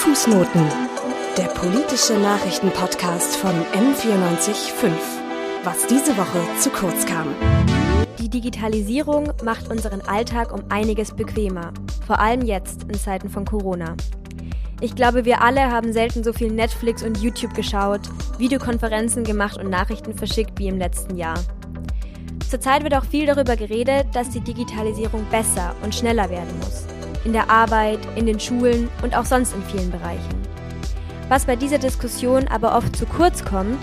Fußnoten, der politische Nachrichtenpodcast von M945. Was diese Woche zu kurz kam. Die Digitalisierung macht unseren Alltag um einiges bequemer, vor allem jetzt in Zeiten von Corona. Ich glaube, wir alle haben selten so viel Netflix und YouTube geschaut, Videokonferenzen gemacht und Nachrichten verschickt wie im letzten Jahr. Zurzeit wird auch viel darüber geredet, dass die Digitalisierung besser und schneller werden muss. In der Arbeit, in den Schulen und auch sonst in vielen Bereichen. Was bei dieser Diskussion aber oft zu kurz kommt,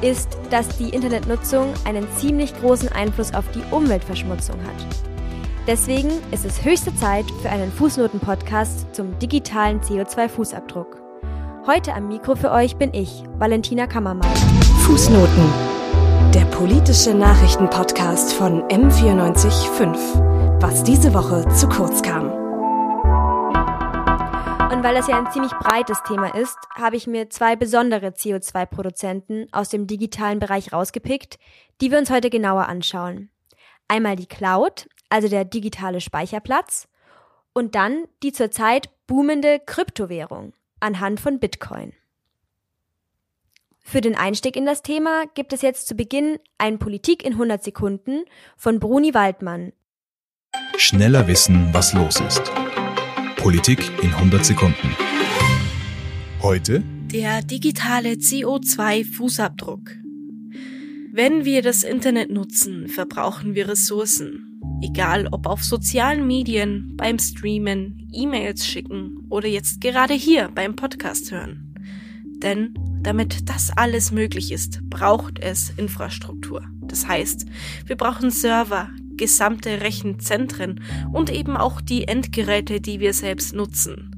ist, dass die Internetnutzung einen ziemlich großen Einfluss auf die Umweltverschmutzung hat. Deswegen ist es höchste Zeit für einen Fußnoten-Podcast zum digitalen CO2-Fußabdruck. Heute am Mikro für euch bin ich, Valentina Kammermann. Fußnoten, der politische Nachrichtenpodcast von M945. Was diese Woche zu kurz kam. Und weil das ja ein ziemlich breites Thema ist, habe ich mir zwei besondere CO2-Produzenten aus dem digitalen Bereich rausgepickt, die wir uns heute genauer anschauen. Einmal die Cloud, also der digitale Speicherplatz, und dann die zurzeit boomende Kryptowährung anhand von Bitcoin. Für den Einstieg in das Thema gibt es jetzt zu Beginn ein Politik in 100 Sekunden von Bruni Waldmann. Schneller wissen, was los ist. Politik in 100 Sekunden. Heute der digitale CO2-Fußabdruck. Wenn wir das Internet nutzen, verbrauchen wir Ressourcen. Egal ob auf sozialen Medien, beim Streamen, E-Mails schicken oder jetzt gerade hier beim Podcast hören. Denn damit das alles möglich ist, braucht es Infrastruktur. Das heißt, wir brauchen Server, gesamte Rechenzentren und eben auch die Endgeräte, die wir selbst nutzen.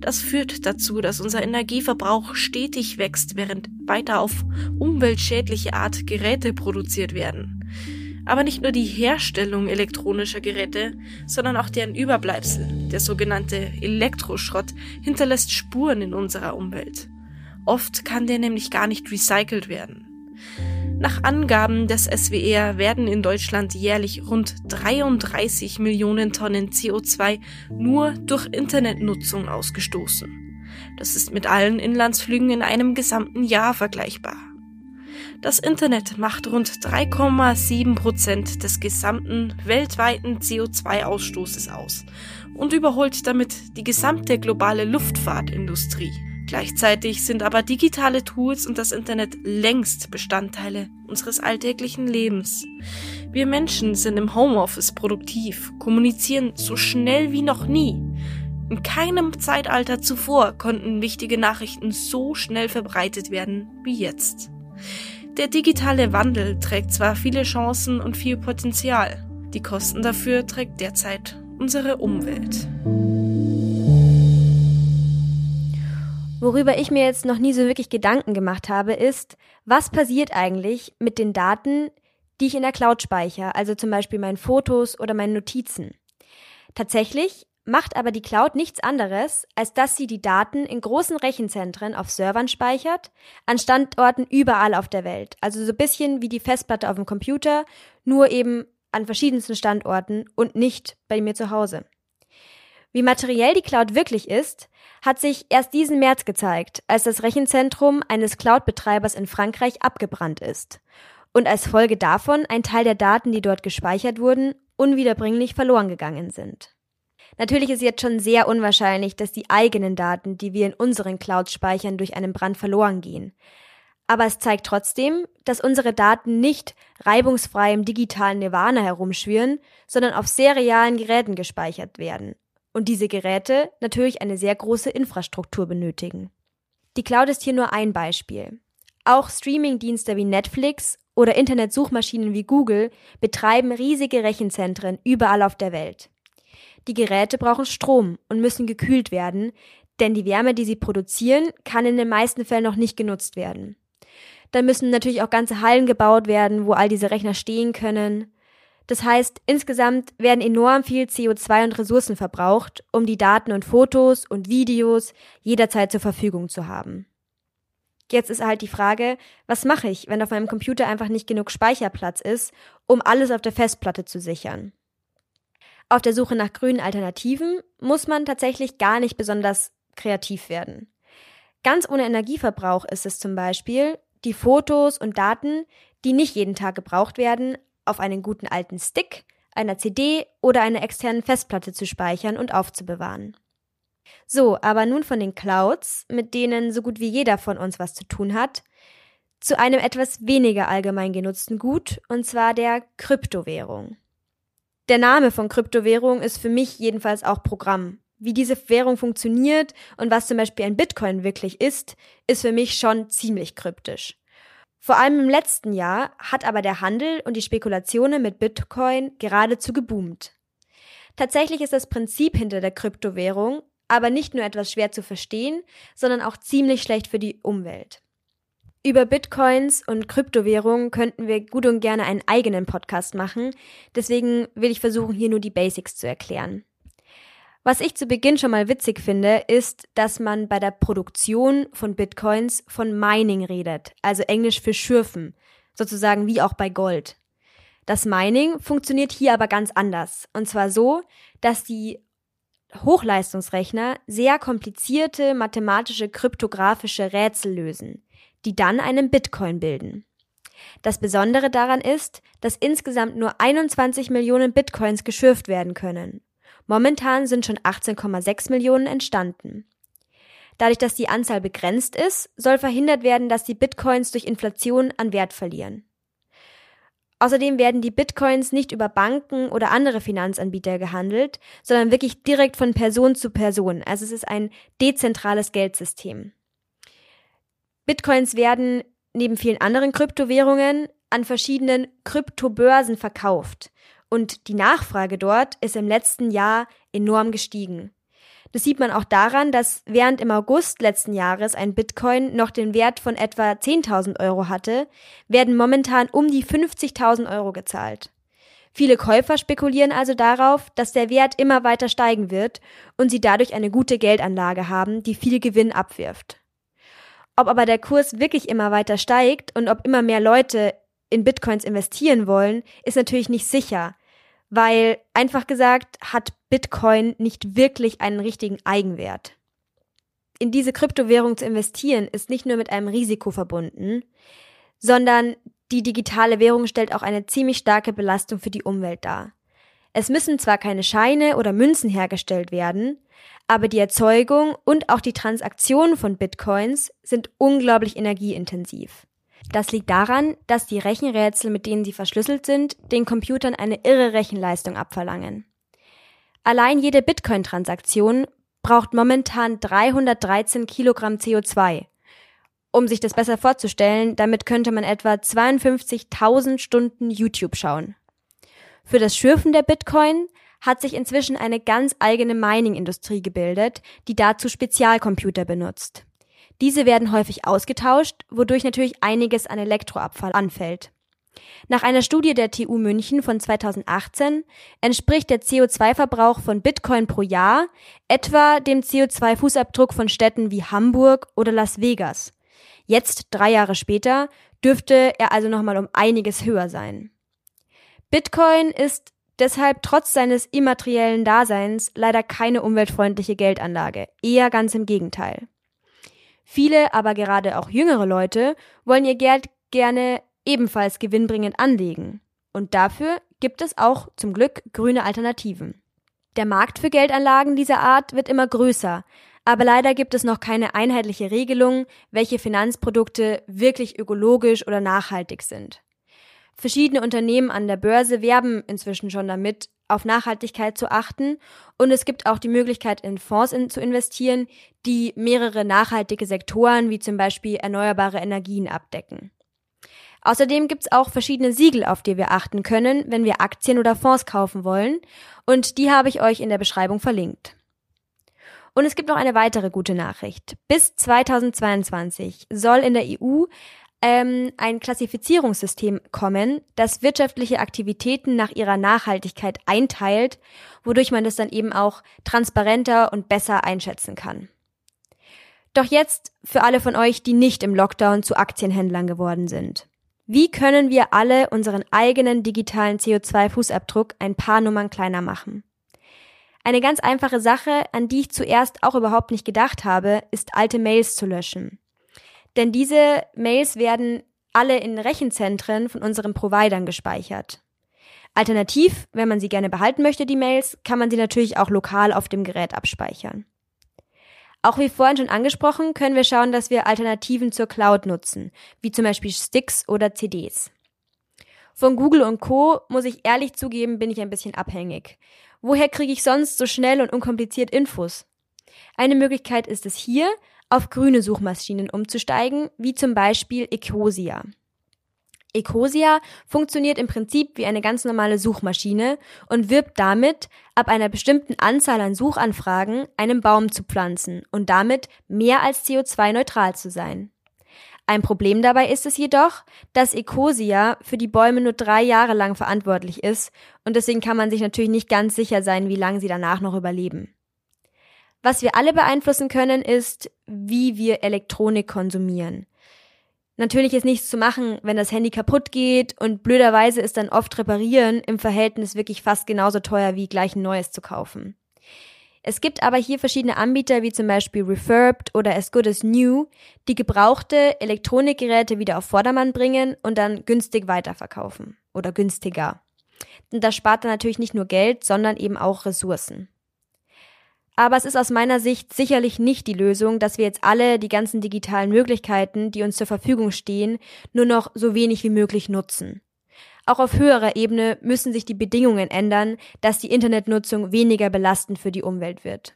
Das führt dazu, dass unser Energieverbrauch stetig wächst, während weiter auf umweltschädliche Art Geräte produziert werden. Aber nicht nur die Herstellung elektronischer Geräte, sondern auch deren Überbleibsel, der sogenannte Elektroschrott, hinterlässt Spuren in unserer Umwelt. Oft kann der nämlich gar nicht recycelt werden. Nach Angaben des SWR werden in Deutschland jährlich rund 33 Millionen Tonnen CO2 nur durch Internetnutzung ausgestoßen. Das ist mit allen Inlandsflügen in einem gesamten Jahr vergleichbar. Das Internet macht rund 3,7 Prozent des gesamten weltweiten CO2-Ausstoßes aus und überholt damit die gesamte globale Luftfahrtindustrie. Gleichzeitig sind aber digitale Tools und das Internet längst Bestandteile unseres alltäglichen Lebens. Wir Menschen sind im Homeoffice produktiv, kommunizieren so schnell wie noch nie. In keinem Zeitalter zuvor konnten wichtige Nachrichten so schnell verbreitet werden wie jetzt. Der digitale Wandel trägt zwar viele Chancen und viel Potenzial, die Kosten dafür trägt derzeit unsere Umwelt. Worüber ich mir jetzt noch nie so wirklich Gedanken gemacht habe, ist, was passiert eigentlich mit den Daten, die ich in der Cloud speichere, also zum Beispiel meinen Fotos oder meinen Notizen. Tatsächlich macht aber die Cloud nichts anderes, als dass sie die Daten in großen Rechenzentren auf Servern speichert, an Standorten überall auf der Welt. Also so ein bisschen wie die Festplatte auf dem Computer, nur eben an verschiedensten Standorten und nicht bei mir zu Hause. Wie materiell die Cloud wirklich ist, hat sich erst diesen März gezeigt, als das Rechenzentrum eines Cloud-Betreibers in Frankreich abgebrannt ist und als Folge davon ein Teil der Daten, die dort gespeichert wurden, unwiederbringlich verloren gegangen sind. Natürlich ist jetzt schon sehr unwahrscheinlich, dass die eigenen Daten, die wir in unseren Clouds speichern, durch einen Brand verloren gehen. Aber es zeigt trotzdem, dass unsere Daten nicht reibungsfrei im digitalen Nirvana herumschwirren, sondern auf sehr realen Geräten gespeichert werden. Und diese Geräte natürlich eine sehr große Infrastruktur benötigen. Die Cloud ist hier nur ein Beispiel. Auch Streamingdienste wie Netflix oder Internetsuchmaschinen wie Google betreiben riesige Rechenzentren überall auf der Welt. Die Geräte brauchen Strom und müssen gekühlt werden, denn die Wärme, die sie produzieren, kann in den meisten Fällen noch nicht genutzt werden. Dann müssen natürlich auch ganze Hallen gebaut werden, wo all diese Rechner stehen können. Das heißt, insgesamt werden enorm viel CO2 und Ressourcen verbraucht, um die Daten und Fotos und Videos jederzeit zur Verfügung zu haben. Jetzt ist halt die Frage, was mache ich, wenn auf meinem Computer einfach nicht genug Speicherplatz ist, um alles auf der Festplatte zu sichern? Auf der Suche nach grünen Alternativen muss man tatsächlich gar nicht besonders kreativ werden. Ganz ohne Energieverbrauch ist es zum Beispiel, die Fotos und Daten, die nicht jeden Tag gebraucht werden, auf einen guten alten Stick, einer CD oder einer externen Festplatte zu speichern und aufzubewahren. So, aber nun von den Clouds, mit denen so gut wie jeder von uns was zu tun hat, zu einem etwas weniger allgemein genutzten Gut, und zwar der Kryptowährung. Der Name von Kryptowährung ist für mich jedenfalls auch Programm. Wie diese Währung funktioniert und was zum Beispiel ein Bitcoin wirklich ist, ist für mich schon ziemlich kryptisch. Vor allem im letzten Jahr hat aber der Handel und die Spekulationen mit Bitcoin geradezu geboomt. Tatsächlich ist das Prinzip hinter der Kryptowährung aber nicht nur etwas schwer zu verstehen, sondern auch ziemlich schlecht für die Umwelt. Über Bitcoins und Kryptowährungen könnten wir gut und gerne einen eigenen Podcast machen, deswegen will ich versuchen, hier nur die Basics zu erklären. Was ich zu Beginn schon mal witzig finde, ist, dass man bei der Produktion von Bitcoins von Mining redet, also Englisch für Schürfen, sozusagen wie auch bei Gold. Das Mining funktioniert hier aber ganz anders, und zwar so, dass die Hochleistungsrechner sehr komplizierte mathematische kryptografische Rätsel lösen, die dann einen Bitcoin bilden. Das Besondere daran ist, dass insgesamt nur 21 Millionen Bitcoins geschürft werden können. Momentan sind schon 18,6 Millionen entstanden. Dadurch, dass die Anzahl begrenzt ist, soll verhindert werden, dass die Bitcoins durch Inflation an Wert verlieren. Außerdem werden die Bitcoins nicht über Banken oder andere Finanzanbieter gehandelt, sondern wirklich direkt von Person zu Person. Also es ist ein dezentrales Geldsystem. Bitcoins werden neben vielen anderen Kryptowährungen an verschiedenen Kryptobörsen verkauft. Und die Nachfrage dort ist im letzten Jahr enorm gestiegen. Das sieht man auch daran, dass während im August letzten Jahres ein Bitcoin noch den Wert von etwa 10.000 Euro hatte, werden momentan um die 50.000 Euro gezahlt. Viele Käufer spekulieren also darauf, dass der Wert immer weiter steigen wird und sie dadurch eine gute Geldanlage haben, die viel Gewinn abwirft. Ob aber der Kurs wirklich immer weiter steigt und ob immer mehr Leute in Bitcoins investieren wollen, ist natürlich nicht sicher, weil einfach gesagt hat Bitcoin nicht wirklich einen richtigen Eigenwert. In diese Kryptowährung zu investieren ist nicht nur mit einem Risiko verbunden, sondern die digitale Währung stellt auch eine ziemlich starke Belastung für die Umwelt dar. Es müssen zwar keine Scheine oder Münzen hergestellt werden, aber die Erzeugung und auch die Transaktion von Bitcoins sind unglaublich energieintensiv. Das liegt daran, dass die Rechenrätsel, mit denen sie verschlüsselt sind, den Computern eine irre Rechenleistung abverlangen. Allein jede Bitcoin-Transaktion braucht momentan 313 Kilogramm CO2. Um sich das besser vorzustellen, damit könnte man etwa 52.000 Stunden YouTube schauen. Für das Schürfen der Bitcoin hat sich inzwischen eine ganz eigene Mining-Industrie gebildet, die dazu Spezialcomputer benutzt. Diese werden häufig ausgetauscht, wodurch natürlich einiges an Elektroabfall anfällt. Nach einer Studie der TU München von 2018 entspricht der CO2-Verbrauch von Bitcoin pro Jahr etwa dem CO2-Fußabdruck von Städten wie Hamburg oder Las Vegas. Jetzt, drei Jahre später, dürfte er also nochmal um einiges höher sein. Bitcoin ist deshalb trotz seines immateriellen Daseins leider keine umweltfreundliche Geldanlage, eher ganz im Gegenteil. Viele, aber gerade auch jüngere Leute wollen ihr Geld gerne ebenfalls gewinnbringend anlegen. Und dafür gibt es auch zum Glück grüne Alternativen. Der Markt für Geldanlagen dieser Art wird immer größer, aber leider gibt es noch keine einheitliche Regelung, welche Finanzprodukte wirklich ökologisch oder nachhaltig sind. Verschiedene Unternehmen an der Börse werben inzwischen schon damit, auf Nachhaltigkeit zu achten und es gibt auch die Möglichkeit, in Fonds in, zu investieren, die mehrere nachhaltige Sektoren wie zum Beispiel erneuerbare Energien abdecken. Außerdem gibt es auch verschiedene Siegel, auf die wir achten können, wenn wir Aktien oder Fonds kaufen wollen und die habe ich euch in der Beschreibung verlinkt. Und es gibt noch eine weitere gute Nachricht. Bis 2022 soll in der EU ähm, ein Klassifizierungssystem kommen, das wirtschaftliche Aktivitäten nach ihrer Nachhaltigkeit einteilt, wodurch man das dann eben auch transparenter und besser einschätzen kann. Doch jetzt für alle von euch, die nicht im Lockdown zu Aktienhändlern geworden sind. Wie können wir alle unseren eigenen digitalen CO2-Fußabdruck ein paar Nummern kleiner machen? Eine ganz einfache Sache, an die ich zuerst auch überhaupt nicht gedacht habe, ist alte Mails zu löschen. Denn diese Mails werden alle in Rechenzentren von unseren Providern gespeichert. Alternativ, wenn man sie gerne behalten möchte, die Mails, kann man sie natürlich auch lokal auf dem Gerät abspeichern. Auch wie vorhin schon angesprochen, können wir schauen, dass wir Alternativen zur Cloud nutzen, wie zum Beispiel Sticks oder CDs. Von Google und Co, muss ich ehrlich zugeben, bin ich ein bisschen abhängig. Woher kriege ich sonst so schnell und unkompliziert Infos? Eine Möglichkeit ist es hier, auf grüne Suchmaschinen umzusteigen, wie zum Beispiel Ecosia. Ecosia funktioniert im Prinzip wie eine ganz normale Suchmaschine und wirbt damit, ab einer bestimmten Anzahl an Suchanfragen einen Baum zu pflanzen und damit mehr als CO2-neutral zu sein. Ein Problem dabei ist es jedoch, dass Ecosia für die Bäume nur drei Jahre lang verantwortlich ist und deswegen kann man sich natürlich nicht ganz sicher sein, wie lange sie danach noch überleben. Was wir alle beeinflussen können, ist, wie wir Elektronik konsumieren. Natürlich ist nichts zu machen, wenn das Handy kaputt geht und blöderweise ist dann oft reparieren im Verhältnis wirklich fast genauso teuer wie gleich ein neues zu kaufen. Es gibt aber hier verschiedene Anbieter wie zum Beispiel Refurbed oder As Good as New, die gebrauchte Elektronikgeräte wieder auf Vordermann bringen und dann günstig weiterverkaufen oder günstiger. Und das spart dann natürlich nicht nur Geld, sondern eben auch Ressourcen. Aber es ist aus meiner Sicht sicherlich nicht die Lösung, dass wir jetzt alle die ganzen digitalen Möglichkeiten, die uns zur Verfügung stehen, nur noch so wenig wie möglich nutzen. Auch auf höherer Ebene müssen sich die Bedingungen ändern, dass die Internetnutzung weniger belastend für die Umwelt wird.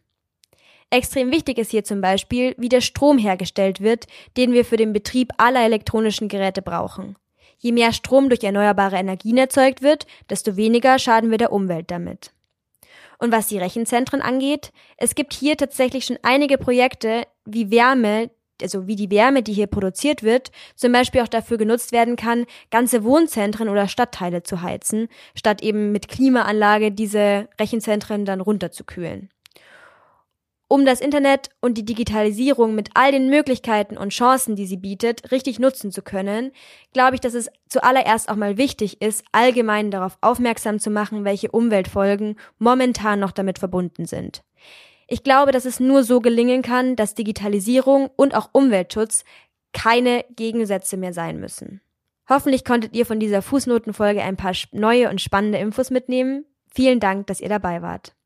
Extrem wichtig ist hier zum Beispiel, wie der Strom hergestellt wird, den wir für den Betrieb aller elektronischen Geräte brauchen. Je mehr Strom durch erneuerbare Energien erzeugt wird, desto weniger schaden wir der Umwelt damit. Und was die Rechenzentren angeht, es gibt hier tatsächlich schon einige Projekte, wie Wärme, also wie die Wärme, die hier produziert wird, zum Beispiel auch dafür genutzt werden kann, ganze Wohnzentren oder Stadtteile zu heizen, statt eben mit Klimaanlage diese Rechenzentren dann runterzukühlen. Um das Internet und die Digitalisierung mit all den Möglichkeiten und Chancen, die sie bietet, richtig nutzen zu können, glaube ich, dass es zuallererst auch mal wichtig ist, allgemein darauf aufmerksam zu machen, welche Umweltfolgen momentan noch damit verbunden sind. Ich glaube, dass es nur so gelingen kann, dass Digitalisierung und auch Umweltschutz keine Gegensätze mehr sein müssen. Hoffentlich konntet ihr von dieser Fußnotenfolge ein paar neue und spannende Infos mitnehmen. Vielen Dank, dass ihr dabei wart.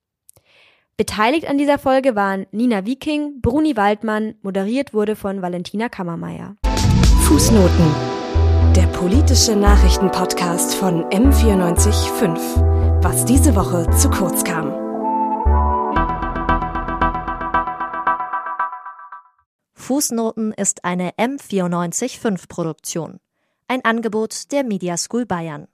Beteiligt an dieser Folge waren Nina Wiking, Bruni Waldmann, moderiert wurde von Valentina Kammermeier. Fußnoten. Der politische Nachrichtenpodcast von M945. Was diese Woche zu kurz kam. Fußnoten ist eine M945 Produktion. Ein Angebot der Media School Bayern.